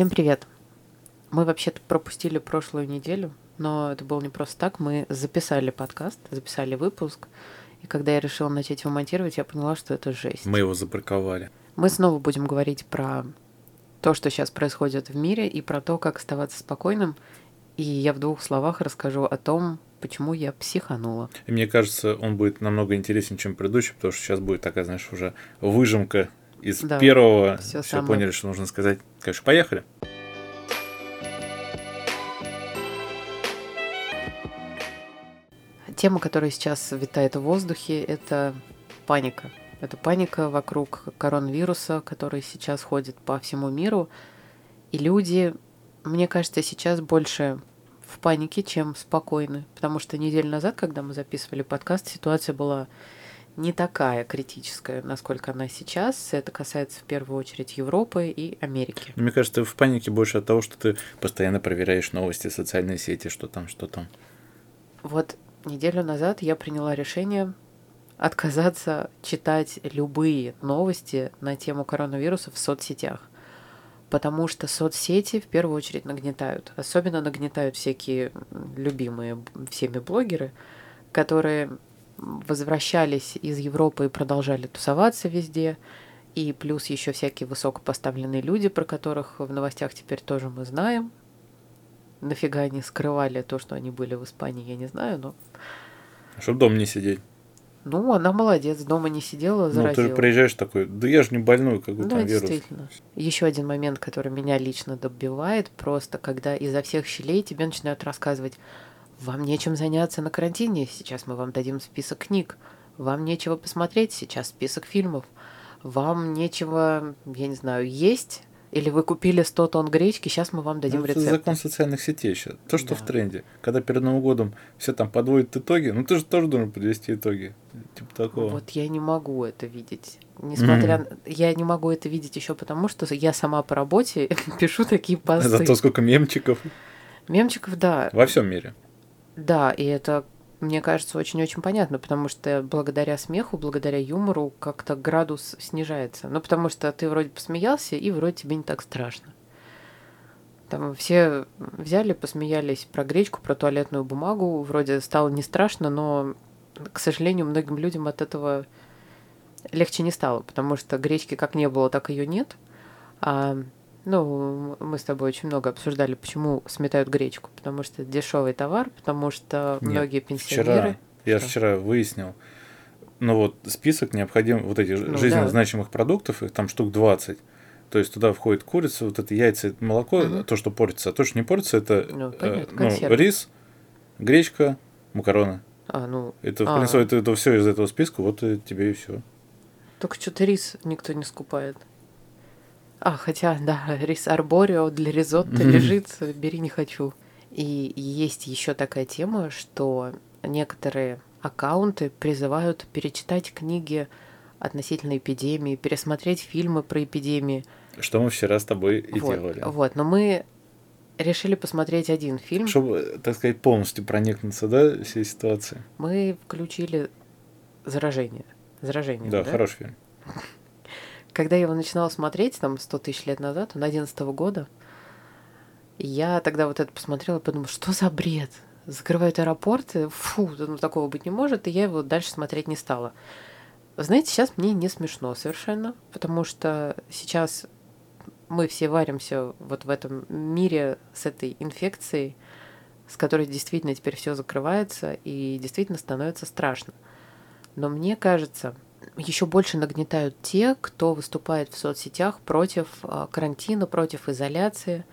Всем привет! Мы вообще-то пропустили прошлую неделю, но это было не просто так. Мы записали подкаст, записали выпуск, и когда я решила начать его монтировать, я поняла, что это жесть. Мы его запарковали. Мы снова будем говорить про то, что сейчас происходит в мире, и про то, как оставаться спокойным. И я в двух словах расскажу о том, почему я психанула. И мне кажется, он будет намного интереснее, чем предыдущий, потому что сейчас будет такая, знаешь, уже выжимка из Да, первого. всё Все самое. поняли, что нужно сказать. Конечно, поехали. Тема, которая сейчас витает в воздухе, это паника. Это паника вокруг коронавируса, который сейчас ходит по всему миру. И люди, мне кажется, сейчас больше в панике, чем спокойны. Потому что неделю назад, когда мы записывали подкаст, ситуация была не такая критическая, насколько она сейчас. Это касается в первую очередь Европы и Америки. Мне кажется, ты в панике больше от того, что ты постоянно проверяешь новости, социальные сети, что там, что там. Вот неделю назад я приняла решение отказаться читать любые новости на тему коронавируса в соцсетях. Потому что соцсети в первую очередь нагнетают. Особенно нагнетают всякие любимые всеми блогеры, которые возвращались из Европы и продолжали тусоваться везде. И плюс еще всякие высокопоставленные люди, про которых в новостях теперь тоже мы знаем. Нафига они скрывали то, что они были в Испании, я не знаю, но Чтобы дома не сидеть. ну, она молодец, дома не сидела, Ну, ты заразила. же приезжаешь такой, да я же не больной, какой Да, там вирус. действительно. Еще один момент, который меня лично добивает, просто когда изо всех щелей тебе начинают рассказывать, вам нечем заняться на карантине, сейчас мы вам дадим список книг, вам нечего посмотреть, сейчас список фильмов, вам нечего, я не знаю, есть, или вы купили 100 тонн гречки, сейчас мы вам дадим Ну, это рецепт. закон социальных сетей сейчас. То, что Да. в тренде. Когда перед Новым годом все там подводят итоги, ну ты же тоже должен подвести итоги. Типа такого. Вот я не могу это видеть. Несмотря на... Я не могу это видеть еще потому, что я сама по работе пишу такие посты. Зато сколько мемчиков Мемчиков, да. во всем мире. Да, и это, мне кажется, очень-очень понятно, потому что благодаря смеху, благодаря юмору как-то градус снижается. Ну, потому что ты вроде посмеялся, и вроде тебе не так страшно. Там все взяли, посмеялись про гречку, про туалетную бумагу. Вроде стало не страшно, но, к сожалению, многим людям от этого легче не стало, потому что гречки как не было, так ее нет. А, ну, мы с тобой очень много обсуждали, почему сметают гречку. Потому что это дешевый товар, потому что Нет, многие пенсионеры... Вчера, я вчера выяснил, ну вот список необходим, вот эти Ну жизненно да. значимых продуктов, их там штук 20. То есть туда входит курица, вот это яйца, молоко, Мгм. то, что портится. А то, что не портится, это Ну, э, понятно, ну, консервы. рис, гречка, макароны. А, ну, Это, в А. принципе, это, это все из этого списка, вот тебе и все. только что-то рис никто не скупает. А, хотя, да, рис арборио для ризотто Мгм. лежит, бери не хочу. И есть еще такая тема, что некоторые аккаунты призывают перечитать книги относительно эпидемии, пересмотреть фильмы про эпидемии. Что мы вчера с тобой и вот, делали. вот, но мы решили посмотреть один фильм. Чтобы, так сказать, полностью проникнуться, да, всей ситуации. Мы включили заражение. Заражение, Да, да? хороший фильм. Когда я его начинала смотреть, там, 100 тысяч лет назад, он 11 года, я тогда вот это посмотрела и подумала, что за бред? Закрывают аэропорты, фу, ну такого быть не может, и я его дальше смотреть не стала. Знаете, сейчас мне не смешно совершенно, потому что сейчас мы все варимся вот в этом мире с этой инфекцией, с которой действительно теперь все закрывается и действительно становится страшно. Но мне кажется, еще больше нагнетают те, кто выступает в соцсетях против а, карантина, против изоляции.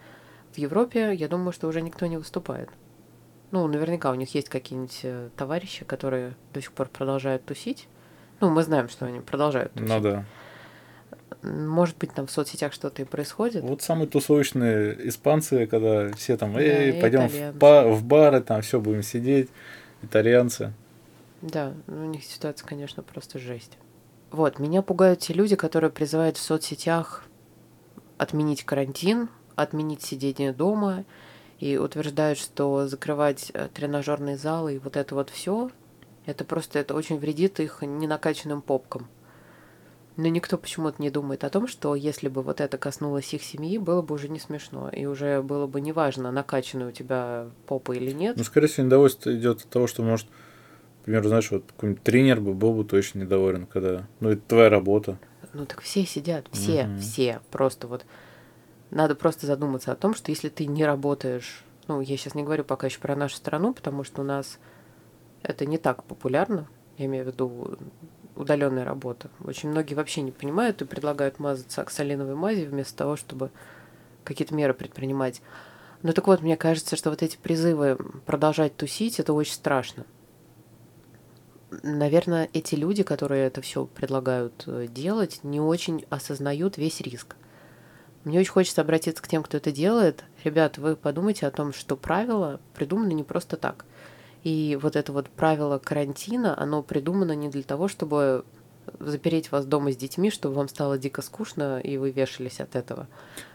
В Европе, я думаю, что уже никто не выступает. Ну, наверняка у них есть какие-нибудь э, товарищи, которые до сих пор продолжают тусить. Ну, мы знаем, что они продолжают тусить. Ну да. Может быть, там в соцсетях что-то и происходит. Вот самые тусовочные испанцы, когда все там, Да, эй, и пойдем в, ба- в бары, там все будем сидеть, итальянцы. Да, ну, у них ситуация, конечно, просто жесть. Вот, меня пугают те люди, которые призывают в соцсетях отменить карантин, отменить сидение дома и утверждают, что закрывать э, тренажерные залы и вот это вот все, это просто это очень вредит их ненакачанным попкам. Но никто почему-то не думает о том, что если бы вот это коснулось их семьи, было бы уже не смешно. И уже было бы неважно, накачанная у тебя попа или нет. Ну, скорее всего, недовольство идет от того, что, может, например, знаешь, вот какой-нибудь тренер бы был бы точно недоволен, когда... Ну, это твоя работа. Ну, так все сидят, все, Мгм. все. Просто вот надо просто задуматься о том, что если ты не работаешь... Ну, я сейчас не говорю пока еще про нашу страну, потому что у нас это не так популярно. Я имею в виду удаленная работа. Очень многие вообще не понимают и предлагают мазаться оксалиновой мазью вместо того, чтобы какие-то меры предпринимать. Ну так вот, мне кажется, что вот эти призывы продолжать тусить, это очень страшно. Наверное, эти люди, которые это все предлагают э, делать, не очень осознают весь риск. Мне очень хочется обратиться к тем, кто это делает. Ребят, вы подумайте о том, что правила придуманы не просто так. И вот это вот правило карантина, оно придумано не для того, чтобы запереть вас дома с детьми, чтобы вам стало дико скучно, и вы вешались от этого.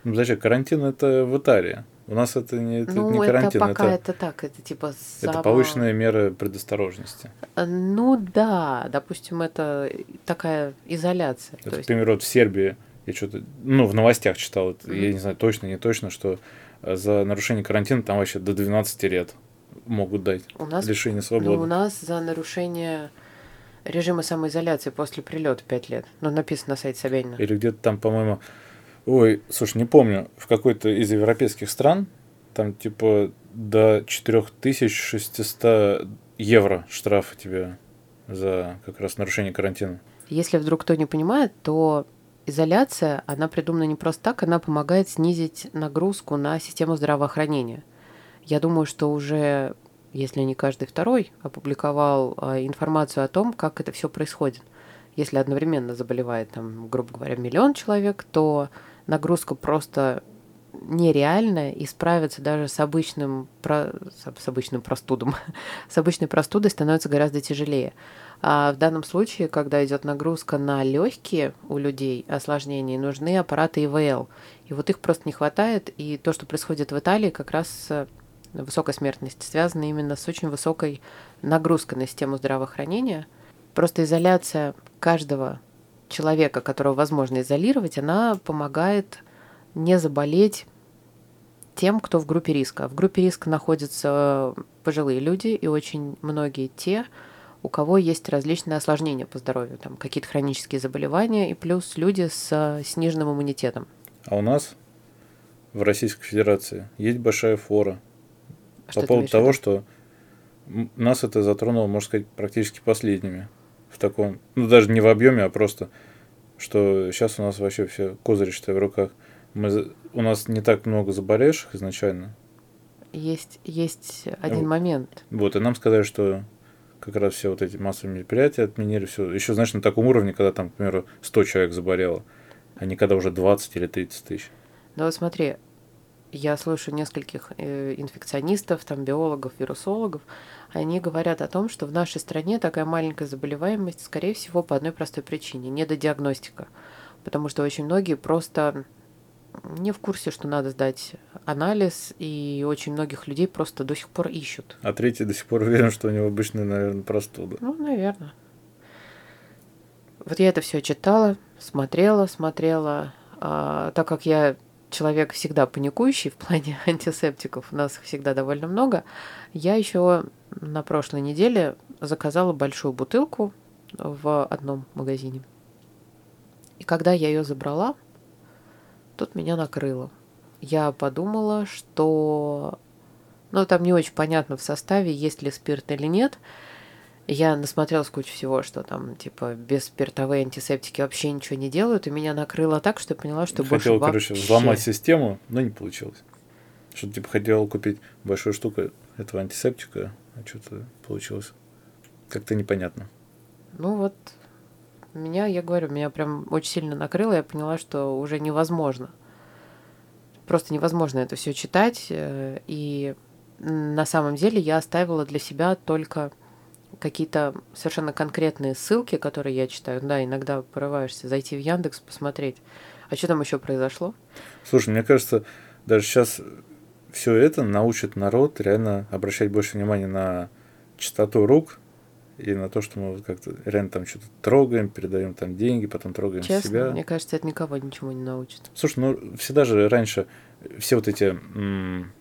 Ну, подожди, карантин это в Италии. У нас это не, это ну, не это карантин, пока это, это так, это типа это само- повышенные меры предосторожности. Э, Ну да, допустим, это такая изоляция. Это, То есть, например, вот в Сербии, я что-то, ну, в новостях читал, это, Мгм. я не знаю, точно, не точно, что э, за нарушение карантина там вообще до 12 лет могут дать у нас, лишение ну, у свободы. нас за нарушение режима самоизоляции после прилета 5 лет. Ну, написано на сайте Собянина. Или где-то там, по-моему, ой, слушай, не помню, в какой-то из европейских стран там типа до 4600 евро штрафа тебе за как раз нарушение карантина. Если вдруг кто не понимает, то изоляция, она придумана не просто так, она помогает снизить нагрузку на систему здравоохранения. Я думаю, что уже, если не каждый второй, опубликовал а, информацию о том, как это все происходит. Если одновременно заболевает, там, грубо говоря, миллион человек, то нагрузка просто нереальная, и справиться даже с обычным, про- с обычным простудом, с обычной простудой становится гораздо тяжелее. А в данном случае, когда идет нагрузка на легкие у людей, осложнения, нужны аппараты ИВЛ. И вот их просто не хватает. И то, что происходит в Италии, как раз с высокой смертностью, связано именно с очень высокой нагрузкой на систему здравоохранения. Просто изоляция каждого человека, которого возможно изолировать, она помогает не заболеть тем, кто в группе риска. В группе риска находятся пожилые люди и очень многие те, у кого есть различные осложнения по здоровью, там какие-то хронические заболевания и плюс люди с сниженным иммунитетом. А у нас в Российской Федерации есть большая фора Что по поводу того, что нас это затронуло, можно сказать, практически последними. В таком, ну даже не в объеме, а просто, что сейчас у нас вообще все козыри, считай, в руках. Мы, у нас не так много заболевших изначально. есть, есть один Ну, момент. Вот, и нам сказали, что как раз все вот эти массовые мероприятия отменили, все. Еще, знаешь, на таком уровне, когда там, к примеру, 100 человек заболело, а не когда уже 20 или 30 тысяч. Но вот смотри, я слышу нескольких э, инфекционистов, там, биологов, вирусологов, они говорят о том, что в нашей стране такая маленькая заболеваемость, скорее всего, по одной простой причине – недодиагностика. Потому что очень многие просто не в курсе, что надо сдать анализ, и очень многих людей просто до сих пор ищут. А третий до сих пор уверен, что у него обычная, наверное, простуда. Ну, наверное. Вот я это все читала, смотрела, смотрела. А, так как я человек всегда паникующий в плане антисептиков, у нас их всегда довольно много, я еще на прошлой неделе заказала большую бутылку в одном магазине. И когда я ее забрала, тут меня накрыло. Я подумала, что... Ну, там не очень понятно в составе, есть ли спирт или нет. Я насмотрелась кучу всего, что там, типа, бесспиртовые антисептики вообще ничего не делают, и меня накрыло так, что я поняла, что больше хотел, короче, вообще- взломать систему, но не получилось. Что типа хотел купить большую штуку этого антисептика, а что-то получилось как-то непонятно. Ну вот, меня, я говорю, меня прям очень сильно накрыло, я поняла, что уже невозможно. Просто невозможно это все читать, э, и на самом деле я оставила для себя только какие-то совершенно конкретные ссылки, которые я читаю. Да, иногда порываешься зайти в Яндекс, посмотреть, а что там еще произошло. Слушай, мне кажется, даже сейчас все это научит народ реально обращать больше внимания на чистоту рук и на то, что мы как-то реально там что-то трогаем, передаем там деньги, потом трогаем Честно, себя. мне кажется, это никого ничего не научит. Слушай, ну всегда же раньше все вот эти, м,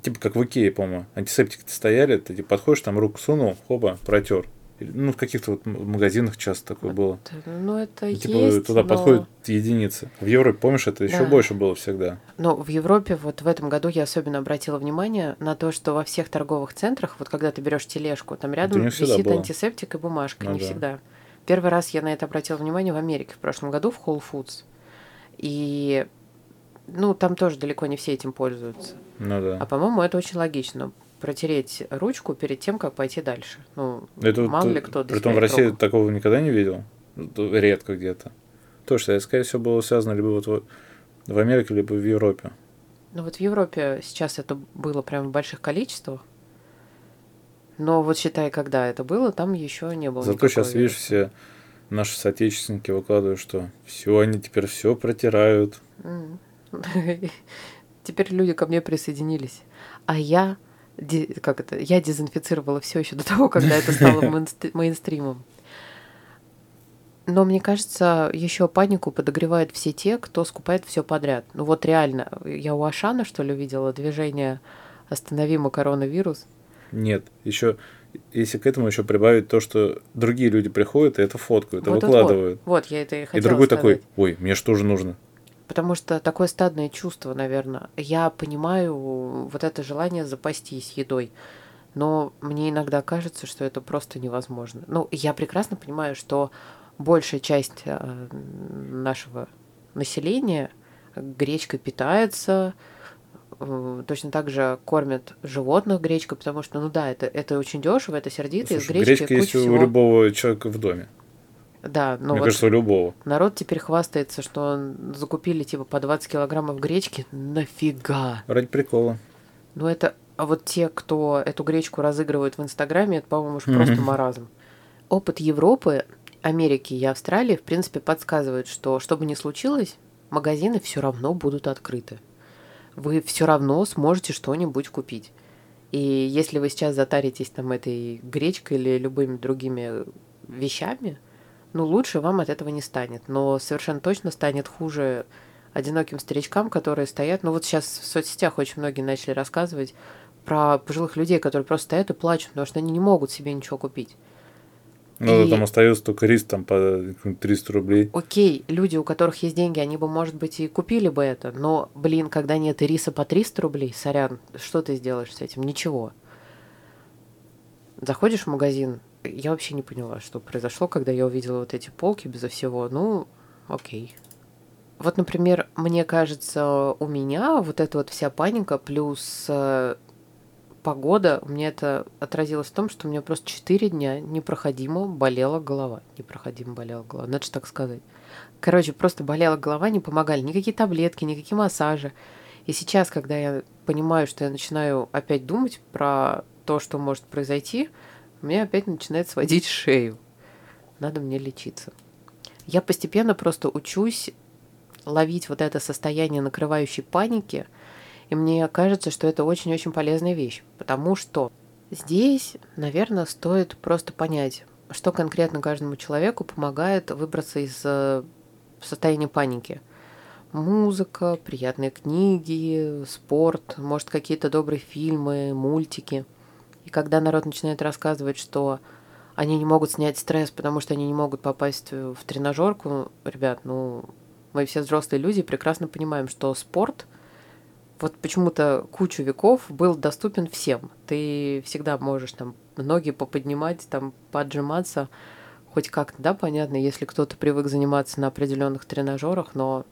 типа как в Икее, по-моему, антисептики стояли, ты типа, подходишь, там руку сунул, хоба, протер. Ну, в каких-то вот магазинах часто такое было. Т- Ну, это И, типа есть, туда но... подходят единицы. В Европе, помнишь, это еще Да. больше было всегда. Но в Европе вот в этом году я особенно обратила внимание на то, что во всех торговых центрах, вот когда ты берешь тележку, там рядом висит было. антисептик и бумажка, Ну не да. всегда. Первый раз я на это обратила внимание в Америке в прошлом году в Whole Foods. И ну, там тоже далеко не все этим пользуются. Ну да. А по-моему, это очень логично. Протереть ручку перед тем, как пойти дальше. Ну, Это вот, мало э, ли кто до Притом в России трогал. такого никогда не видел. Ну, Редко где-то. То, что, скорее всего, было связано либо вот в Америке, либо в Европе. Ну вот в Европе сейчас это было прям в больших количествах. Но вот считай, когда это было, там еще не было. Зато сейчас, видишь, все наши соотечественники выкладывают, что все, они теперь все протирают. М. Теперь люди ко мне присоединились. А я, как это, я дезинфицировала все еще до того, когда это стало мейнст- мейнстримом. Но мне кажется, еще панику подогревают все те, кто скупает все подряд. Ну вот реально, я у Ашана, что ли, видела движение «Остановимо коронавирус». Нет, еще, если к этому еще прибавить то, что другие люди приходят и это фоткают, и Вот-вот-вот. выкладывают. Вот, я это и И хотела другой сказать. такой, ой, мне что же нужно? Потому что такое стадное чувство, наверное. Я понимаю вот это желание запастись едой. Но мне иногда кажется, что это просто невозможно. Ну, я прекрасно понимаю, что большая часть э, нашего населения гречкой питается, э, точно так же кормят животных гречкой, потому что, ну да, это, это очень дешево, это сердито, из Слушай, гречки гречка куча есть у всего. любого человека в доме. Да, но Мне вот кажется, у любого. народ теперь хвастается, что закупили типа по 20 килограммов гречки. Нафига? Ради прикола. Ну это... А вот те, кто эту гречку разыгрывают в Инстаграме, это, по-моему, уж просто маразм. Опыт Европы, Америки и Австралии, в принципе, подсказывает, что что бы ни случилось, магазины все равно будут открыты. Вы все равно сможете что-нибудь купить. И если вы сейчас затаритесь там этой гречкой или любыми другими вещами, ну, лучше вам от этого не станет. Но совершенно точно станет хуже одиноким старичкам, которые стоят. Ну, вот сейчас в соцсетях очень многие начали рассказывать про пожилых людей, которые просто стоят и плачут, потому что они не могут себе ничего купить. Ну, И- там остается только рис там по каким-то 300 рублей. Окей, люди, у которых есть деньги, они бы, может быть, и купили бы это, но, блин, когда нет и риса по 300 рублей, сорян, что ты сделаешь с этим? Ничего. Заходишь в магазин, я вообще не поняла, что произошло, когда я увидела вот эти полки безо всего. Ну, окей. Вот, например, мне кажется, у меня вот эта вот вся паника плюс э, погода, у меня это отразилось в том, что у меня просто 4 дня непроходимо болела голова. Непроходимо болела голова, надо же так сказать. Короче, просто болела голова, не помогали никакие таблетки, никакие массажи. И сейчас, когда я понимаю, что я начинаю опять думать про то, что может произойти, у меня опять начинает сводить шею. Надо мне лечиться. Я постепенно просто учусь ловить вот это состояние накрывающей паники, и мне кажется, что это очень-очень полезная вещь, потому что здесь, наверное, стоит просто понять, что конкретно каждому человеку помогает выбраться из э, состояния паники. Музыка, приятные книги, спорт, может, какие-то добрые фильмы, мультики. Когда народ начинает рассказывать, что они не могут снять стресс, потому что они не могут попасть в тренажерку, ребят, ну, мы все взрослые люди прекрасно понимаем, что спорт вот почему-то кучу веков был доступен всем. Ты всегда можешь там ноги поподнимать, там поджиматься, хоть как-то, да, понятно, если кто-то привык заниматься на определенных тренажерах, но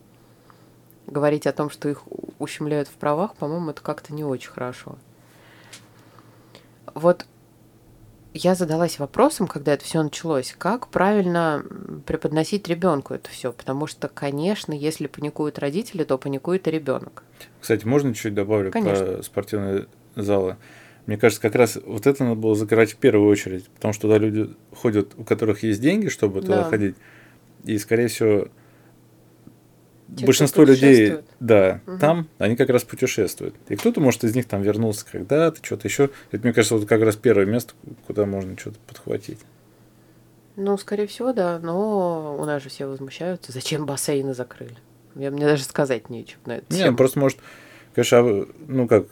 говорить о том, что их ущемляют в правах, по-моему, это как-то не очень хорошо. Вот я задалась вопросом, когда это все началось, как правильно преподносить ребенку это все, потому что, конечно, если паникуют родители, то паникует и ребенок. Кстати, можно чуть добавлю Конечно. про спортивные залы? Мне кажется, как раз вот это надо было закрывать в первую очередь, потому что туда люди ходят, у которых есть деньги, чтобы туда Да. ходить, и, скорее всего, Те, большинство людей, да, Мгм. там, они как раз путешествуют. И кто-то, может, из них там вернулся когда-то, что-то еще. Это, мне кажется, вот как раз первое место, куда можно что-то подхватить. Ну, скорее всего, да, но у нас же все возмущаются, зачем бассейны закрыли. Я, мне даже сказать нечего на это. Не, просто, может, конечно, а, ну как,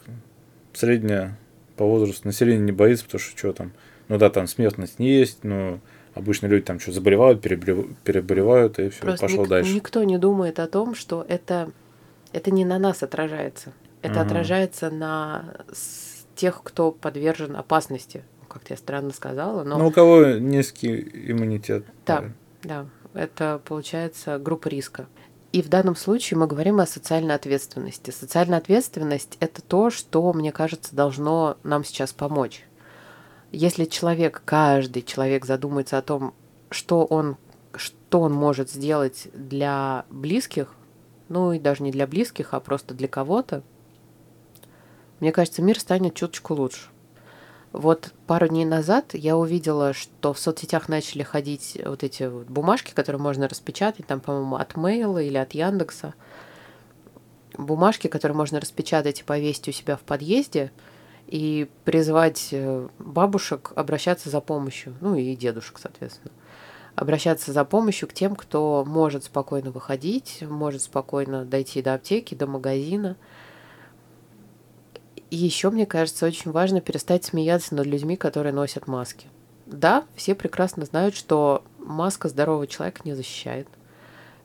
средняя по возрасту население не боится, потому что что там, ну да, там смертность не есть, но обычно люди там что заболевают, переболев- переболевают, и все, Просто пошел ник- дальше. никто не думает о том, что это, это не на нас отражается. Это Мгм. отражается на тех, кто подвержен опасности. Ну, Как-то я странно сказала, но Ну, у кого низкий иммунитет. Да. наверное. Да, это получается группа риска. И в данном случае мы говорим о социальной ответственности. Социальная ответственность – это то, что, мне кажется, должно нам сейчас помочь. Если человек, каждый человек задумается о том, что он, что он может сделать для близких, ну и даже не для близких, а просто для кого-то, мне кажется, мир станет чуточку лучше. Вот пару дней назад я увидела, что в соцсетях начали ходить вот эти вот бумажки, которые можно распечатать, там, по-моему, от Мейла или от Яндекса. Бумажки, которые можно распечатать и повесить у себя в подъезде и призывать э, бабушек обращаться за помощью, ну и дедушек, соответственно, обращаться за помощью к тем, кто может спокойно выходить, может спокойно дойти до аптеки, до магазина. И еще, мне кажется, очень важно перестать смеяться над людьми, которые носят маски. Да, все прекрасно знают, что маска здорового человека не защищает,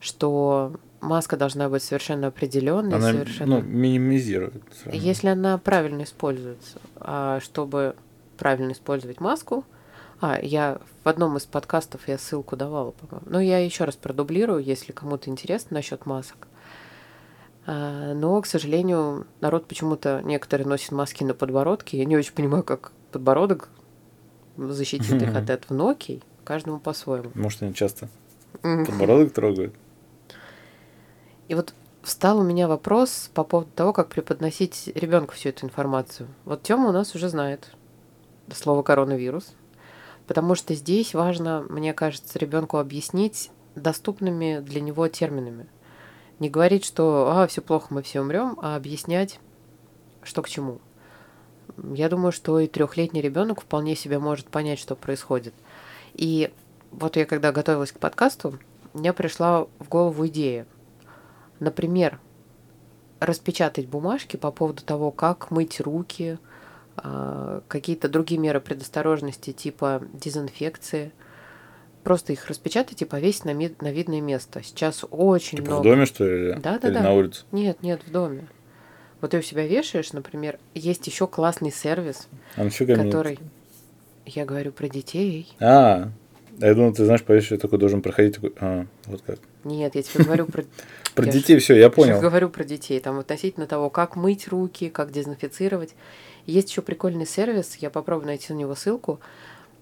что маска должна быть совершенно определенной, Она совершенно... ну, минимизирует. Если она правильно используется, а чтобы правильно использовать маску, а я в одном из подкастов я ссылку давала, по-моему. Но я еще раз продублирую, если кому-то интересно насчет масок. А, Но, к сожалению, народ почему-то некоторые носят маски на подбородке. Я не очень понимаю, как подбородок защитит их от этого. Но окей, каждому по-своему. Может, они часто подбородок трогают. И вот встал у меня вопрос по поводу того, как преподносить ребенку всю эту информацию. Вот Тёма у нас уже знает слово коронавирус, потому что здесь важно, мне кажется, ребенку объяснить доступными для него терминами. Не говорить, что а, все плохо, мы все умрем, а объяснять, что к чему. Я думаю, что и трехлетний ребенок вполне себе может понять, что происходит. И вот я когда готовилась к подкасту, мне пришла в голову идея. Например, распечатать бумажки по поводу того, как мыть руки, а, какие-то другие меры предосторожности типа дезинфекции. Просто их распечатать и повесить на, ми- на видное место. Сейчас очень Типа много. в доме, что ли? или- Да-да-да. Или на улице? Нет, нет, в доме. Вот ты у себя вешаешь, например, есть еще классный сервис, А нафига мне который... Я говорю про детей. А, а я думал, ты знаешь, повесишь, я такой должен проходить такой. А, вот как. Нет, я тебе говорю про Про Я детей все, я Я понял. говорю про детей, там относительно того, как мыть руки, как дезинфицировать. Есть еще прикольный сервис, я попробую найти на него ссылку.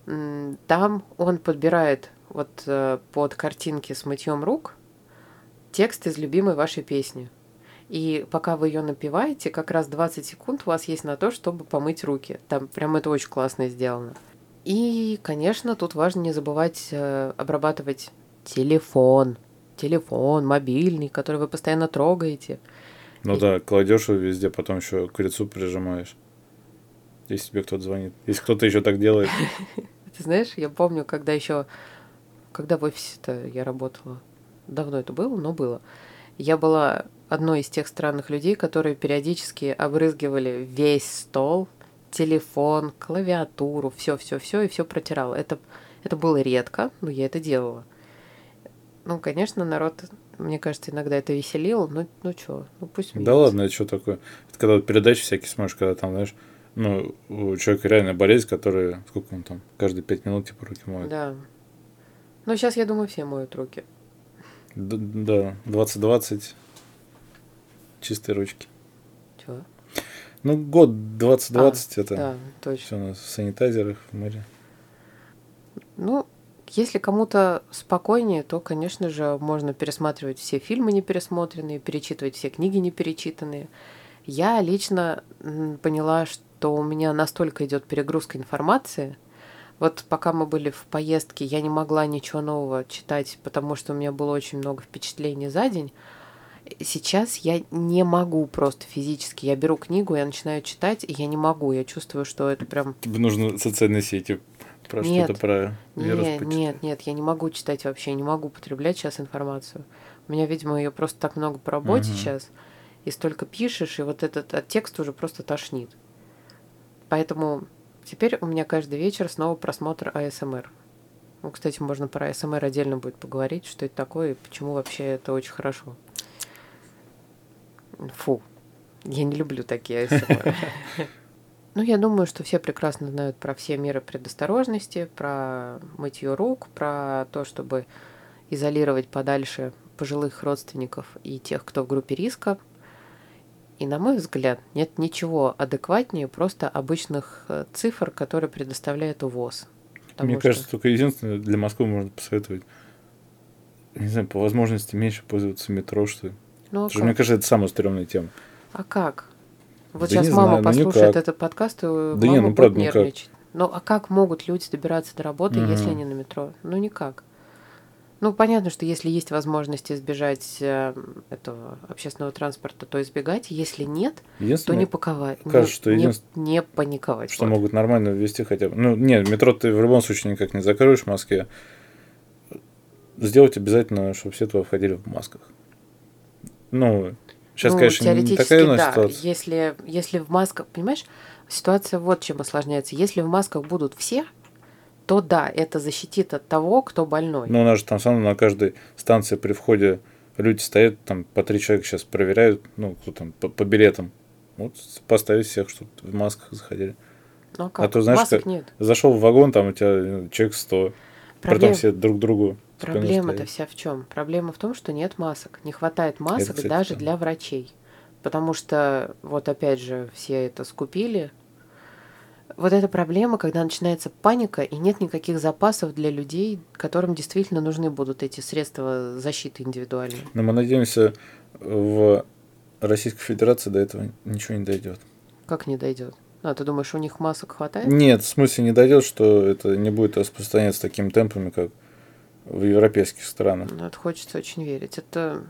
Там он подбирает вот э, под картинки с мытьем рук текст из любимой вашей песни. И пока вы ее напеваете, как раз 20 секунд у вас есть на то, чтобы помыть руки. Там прям это очень классно сделано. И, конечно, тут важно не забывать э, обрабатывать телефон. Телефон, мобильный, который вы постоянно трогаете. Ну да, кладешь его везде, потом еще к лицу прижимаешь. Если тебе кто-то звонит. Если кто-то еще так делает. Ты знаешь, я помню, когда еще, когда в офисе-то я работала, давно это было, но было. Я была одной из тех странных людей, которые периодически обрызгивали весь стол, телефон, клавиатуру, все, все, все, и все протирала. Это, это было редко, но я это делала. Ну, конечно, народ, мне кажется, иногда это веселил. Ну, ну что, ну пусть Да ладно, это что такое? Это когда вот передачи всякие смотришь, когда там, знаешь, ну, у человека реально болезнь, которая, сколько он там, каждые пять минут, типа, руки моет. Да. Ну, сейчас, я думаю, все моют руки. Д- Да, 2020, чистые ручки. Чего? Ну, год 2020, это Да, точно. все у нас в санитайзерах, в мэре. Ну, если кому-то спокойнее, то, конечно же, можно пересматривать все фильмы не пересмотренные, перечитывать все книги не перечитанные. Я лично поняла, что у меня настолько идет перегрузка информации. Вот пока мы были в поездке, я не могла ничего нового читать, потому что у меня было очень много впечатлений за день. Сейчас я не могу просто физически. Я беру книгу, я начинаю читать, и я не могу. Я чувствую, что это прям... Тебе нужно социальные сети про Нет. что-то про вирус Нет, почитать. нет, нет, я не могу читать вообще, не могу потреблять сейчас информацию. У меня, видимо, ее просто так много по работе Мгм. сейчас, и столько пишешь, и вот этот от текст уже просто тошнит. Поэтому теперь у меня каждый вечер снова просмотр АСМР. Ну, кстати, можно про АСМР отдельно будет поговорить, что это такое и почему вообще это очень хорошо. Фу, я не люблю такие АСМР. Ну, я думаю, что все прекрасно знают про все меры предосторожности, про мытье рук, про то, чтобы изолировать подальше пожилых родственников и тех, кто в группе риска. И, на мой взгляд, нет ничего адекватнее просто обычных э, цифр, которые предоставляет УВОЗ. Потому Мне что- кажется, только единственное для Москвы можно посоветовать, не знаю, по возможности меньше пользоваться метро, что ли. Ну, а Потому мне кажется, это самая стрёмная тема. А как? Вот Да сейчас не мама знаю, ну послушает никак. этот подкаст, и мама Да не, ну будет правда, никак. нервничать. Ну а как могут люди добираться до работы, если Мгм. они на метро? Ну никак. Ну понятно, что если есть возможность избежать э, этого общественного транспорта, то избегать. Если нет, то не паковать. кажется, что не, единствен- не паниковать. что вот. могут нормально ввести хотя бы. Ну, нет, метро ты в любом случае никак не закроешь в Москве. Сделать обязательно, чтобы все туда входили в масках. Ну, сейчас, Ну, конечно, не теоретически, такая у нас да. ситуация. Если, если в масках, понимаешь, ситуация вот чем осложняется. Если в масках будут все, то да, это защитит от того, кто больной. Но у нас же там равно на каждой станции при входе люди стоят, там по три человека сейчас проверяют, ну, кто там, по, по билетам. Вот поставить всех, чтобы в масках заходили. Ну, а как? то, знаешь, Масок нет. Зашел в вагон, там у тебя человек 100. Проблем- Потом все друг другу. Проблема-то вся в чем? Проблема в том, что нет масок. Не хватает масок кстати, даже да. для врачей. Потому что, вот опять же, все это скупили. Вот эта проблема, когда начинается паника, и нет никаких запасов для людей, которым действительно нужны будут эти средства защиты индивидуальные. Но мы надеемся, в Российской Федерации до этого ничего не дойдет. Как не дойдет? А, ты думаешь, у них масок хватает? Нет, в смысле не дойдет, что это не будет распространяться такими темпами, как в европейских странах. Ну, это хочется очень верить. Это...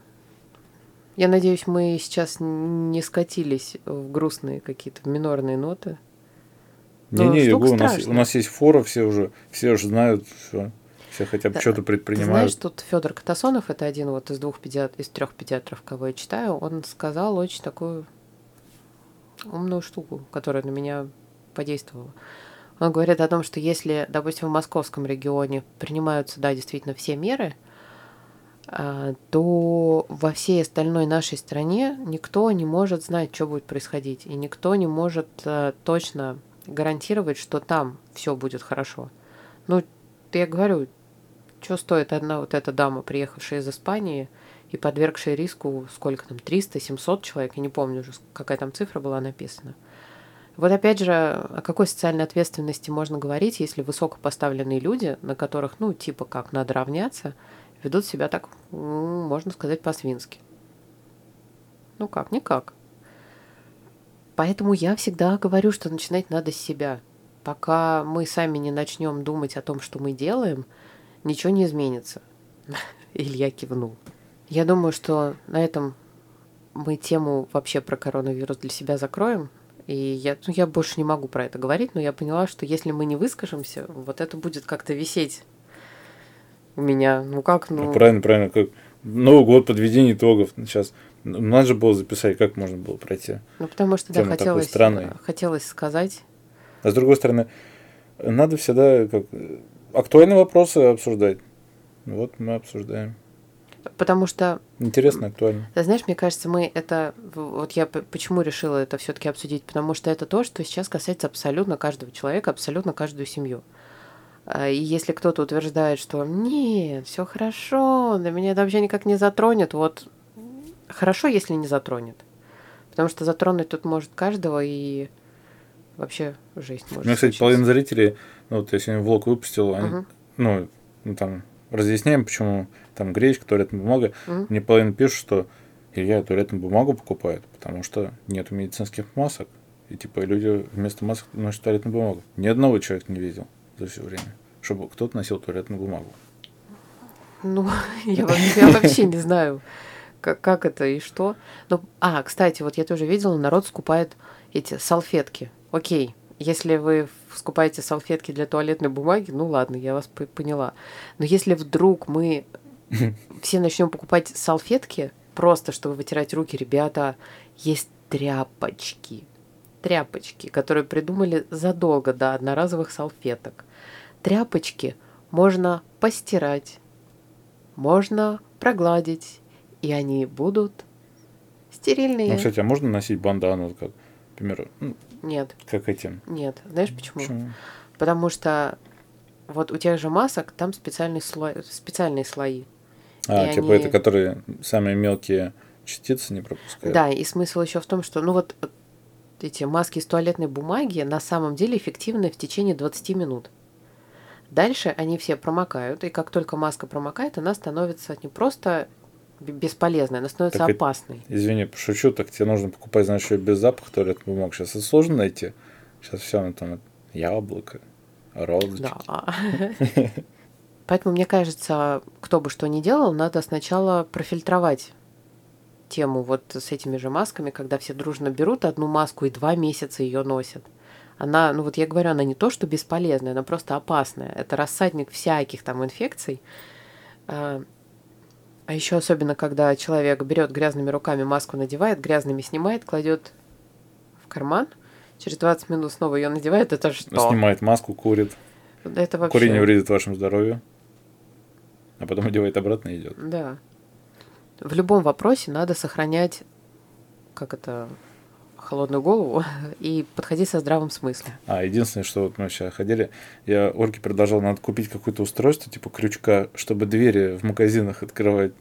Я надеюсь, мы сейчас не скатились в грустные какие-то минорные ноты. Ну, Не-не, штука Егор, у нас, у нас есть фора, все уже, все уже знают, все, все хотя бы Да, что-то Ты предпринимают. знаешь, тут Федор Катасонов, это один вот из двух педиат... из трех педиатров, кого я читаю, он сказал очень такую умную штуку, которая на меня подействовала. Он говорит о том, что если, допустим, в московском регионе принимаются, да, действительно все меры, а, то во всей остальной нашей стране никто не может знать, что будет происходить, и никто не может а, точно гарантировать, что там все будет хорошо. Ну, я говорю, что стоит одна вот эта дама, приехавшая из Испании и подвергшая риску, сколько там, 300-700 человек, я не помню уже, какая там цифра была написана. Вот опять же, о какой социальной ответственности можно говорить, если высокопоставленные люди, на которых, ну, типа как, надо равняться, ведут себя так, можно сказать, по-свински. Ну как, никак. Поэтому я всегда говорю, что начинать надо с себя. Пока мы сами не начнем думать о том, что мы делаем, ничего не изменится. Илья кивнул. Я думаю, что на этом мы тему вообще про коронавирус для себя закроем. И я, ну, я больше не могу про это говорить, но я поняла, что если мы не выскажемся, вот это будет как-то висеть у меня. Ну как, ну... Ну, правильно, правильно. Как Новый год, подведение итогов. Сейчас надо же было записать, как можно было пройти. Ну, потому что, да, хотелось, э, хотелось сказать. А с другой стороны, надо всегда как актуальные вопросы обсуждать. Вот мы обсуждаем. Потому что Интересно, актуально. Ты знаешь, мне кажется, мы это... Вот я почему решила это все таки обсудить, потому что это то, что сейчас касается абсолютно каждого человека, абсолютно каждую семью. А, И если кто-то утверждает, что нет, все хорошо, да меня это вообще никак не затронет, вот хорошо, если не затронет. Потому что затронуть тут может каждого и вообще жесть может У меня, кстати, случиться. половина зрителей, ну, вот я сегодня влог выпустил, они, Мгм. ну, ну, там, разъясняем, почему там гречка, туалетная бумага. Мгм. Мне половина пишут, что Илья туалетную бумагу покупает, потому что нет медицинских масок. И типа люди вместо масок носят туалетную бумагу. Ни одного человека не видел за все время, чтобы кто-то носил туалетную бумагу. Ну, я, я вообще не знаю, Как, как это и что? Ну, а, кстати, вот я тоже видела, народ скупает эти салфетки. Окей, если вы скупаете салфетки для туалетной бумаги, ну ладно, я вас поняла. Но если вдруг мы все начнем покупать салфетки, просто чтобы вытирать руки, ребята, есть тряпочки. Тряпочки, которые придумали задолго до одноразовых салфеток. Тряпочки можно постирать, можно прогладить, и они будут стерильные. Ну, кстати, а можно носить бандану, как, например, ну, нет. Как этим? Нет. Знаешь почему? Почему? Потому что вот у тех же масок там специальные, слой, специальные слои. А, и типа они... это которые самые мелкие частицы не пропускают. Да, и смысл еще в том, что ну вот эти маски из туалетной бумаги на самом деле эффективны в течение 20 минут. Дальше они все промокают, и как только маска промокает, она становится не просто бесполезной, она становится так опасной. Извини, пошучу, так тебе нужно покупать, знаешь, ее без запаха туалетной бумаги. Сейчас это сложно найти. Сейчас все на там яблоко, розочки. Да. Поэтому, мне кажется, кто бы что ни делал, надо сначала профильтровать тему вот с этими же масками, когда все дружно берут одну маску и два месяца ее носят. Она, ну вот я говорю, она не то, что бесполезная, она просто опасная. Это рассадник всяких там инфекций. А, а еще особенно, когда человек берет грязными руками маску, надевает, грязными снимает, кладет в карман, через 20 минут снова ее надевает, это что? Снимает маску, курит. Это вообще... Курение вредит вашему здоровью. А потом одевает обратно и идет. Да. В любом вопросе надо сохранять, как это, холодную голову и подходить со здравым смыслом. А, единственное, что вот мы сейчас ходили, я Ольге предложил, надо купить какое-то устройство, типа крючка, чтобы двери в магазинах открывать.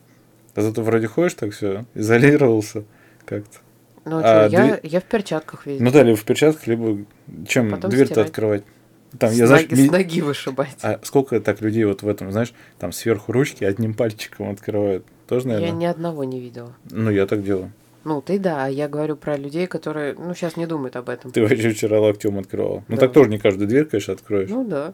А зато вроде ходишь так все, изолировался как-то. Ну, а, я, я в перчатках везде. Ну да, либо в перчатках, либо чем дверь-то открывать. Там, с, я, знаешь, ноги, с ноги вышибать. А сколько так людей вот в этом, знаешь, там сверху ручки одним пальчиком открывают? Тоже, наверное? Я ни одного не видела. Ну, я так делаю. Ну, ты да, а я говорю про людей, которые, ну, сейчас не думают об этом. Ты вообще вчера локтем открывал. Ну, так тоже не каждую дверь, конечно, откроешь. Ну, да.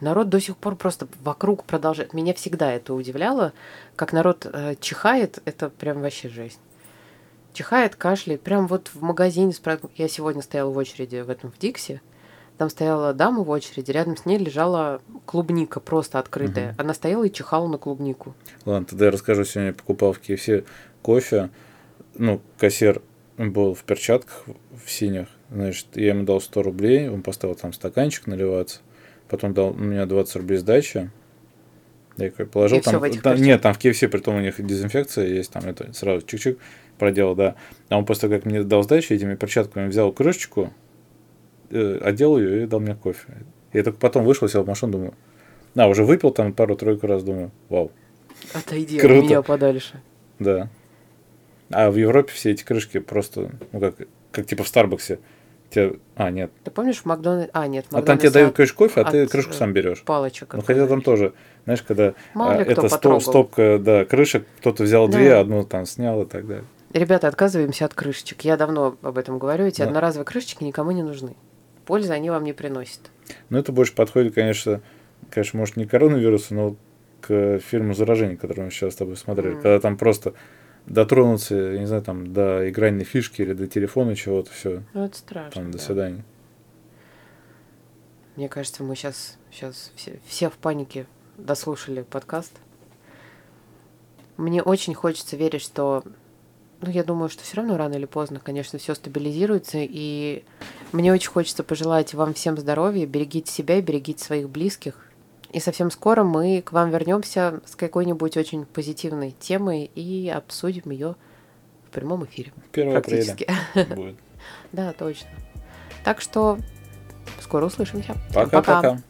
Народ до сих пор просто вокруг продолжает. Меня всегда это удивляло, как народ э, чихает, это прям вообще жесть. Чихает, кашляет. Прям вот в магазине, я сегодня стояла в очереди в этом в Диксе, там стояла дама в очереди, рядом с ней лежала клубника просто открытая. Угу. Она стояла и чихала на клубнику. Ладно, тогда я расскажу. Сегодня я покупал в KFC кофе, ну, кассир был в перчатках в синих, значит, я ему дал 100 рублей, он поставил там стаканчик наливаться, потом дал у меня 20 рублей сдачи, я как положил и там, там нет, там в KFC, при том у них дезинфекция есть, там это сразу чик-чик проделал, да. А он после как мне дал сдачу, этими перчатками взял крышечку, одел ее и дал мне кофе. Я только потом вышел, сел в машину, думаю, а, уже выпил там пару-тройку раз, думаю, вау. Отойди Круто. от меня подальше. Да. А в Европе все эти крышки просто, ну как, как типа в Старбаксе. Тебе... А, нет. Ты помнишь в Макдональдсе? А, нет, А там тебе дают, конечно, кофе, а ты крышку сам берешь. Палочек. Ну, хотя там тоже, знаешь, когда а, это стоп, стопка, да, крышек, кто-то взял да. две, одну там снял и так далее. Ребята, отказываемся от крышечек. Я давно об этом говорю. Эти да. одноразовые крышечки никому не нужны. Пользы они вам не приносят. Ну, это больше подходит, конечно, конечно, может, не к коронавирусу, но к фильму «Заражение», который мы сейчас с тобой смотрели. Mm. Когда там просто дотронуться, я не знаю, там, до игральной фишки или до телефона чего-то, все. Ну, это страшно. Там, до да. свидания. Мне кажется, мы сейчас, сейчас все, все в панике дослушали подкаст. Мне очень хочется верить, что ну, я думаю, что все равно рано или поздно, конечно, все стабилизируется. И мне очень хочется пожелать вам всем здоровья, берегите себя и берегите своих близких. И совсем скоро мы к вам вернемся с какой-нибудь очень позитивной темой и обсудим ее в прямом эфире. 1 практически. будет. Да, точно. Так что скоро услышимся. Пока-пока.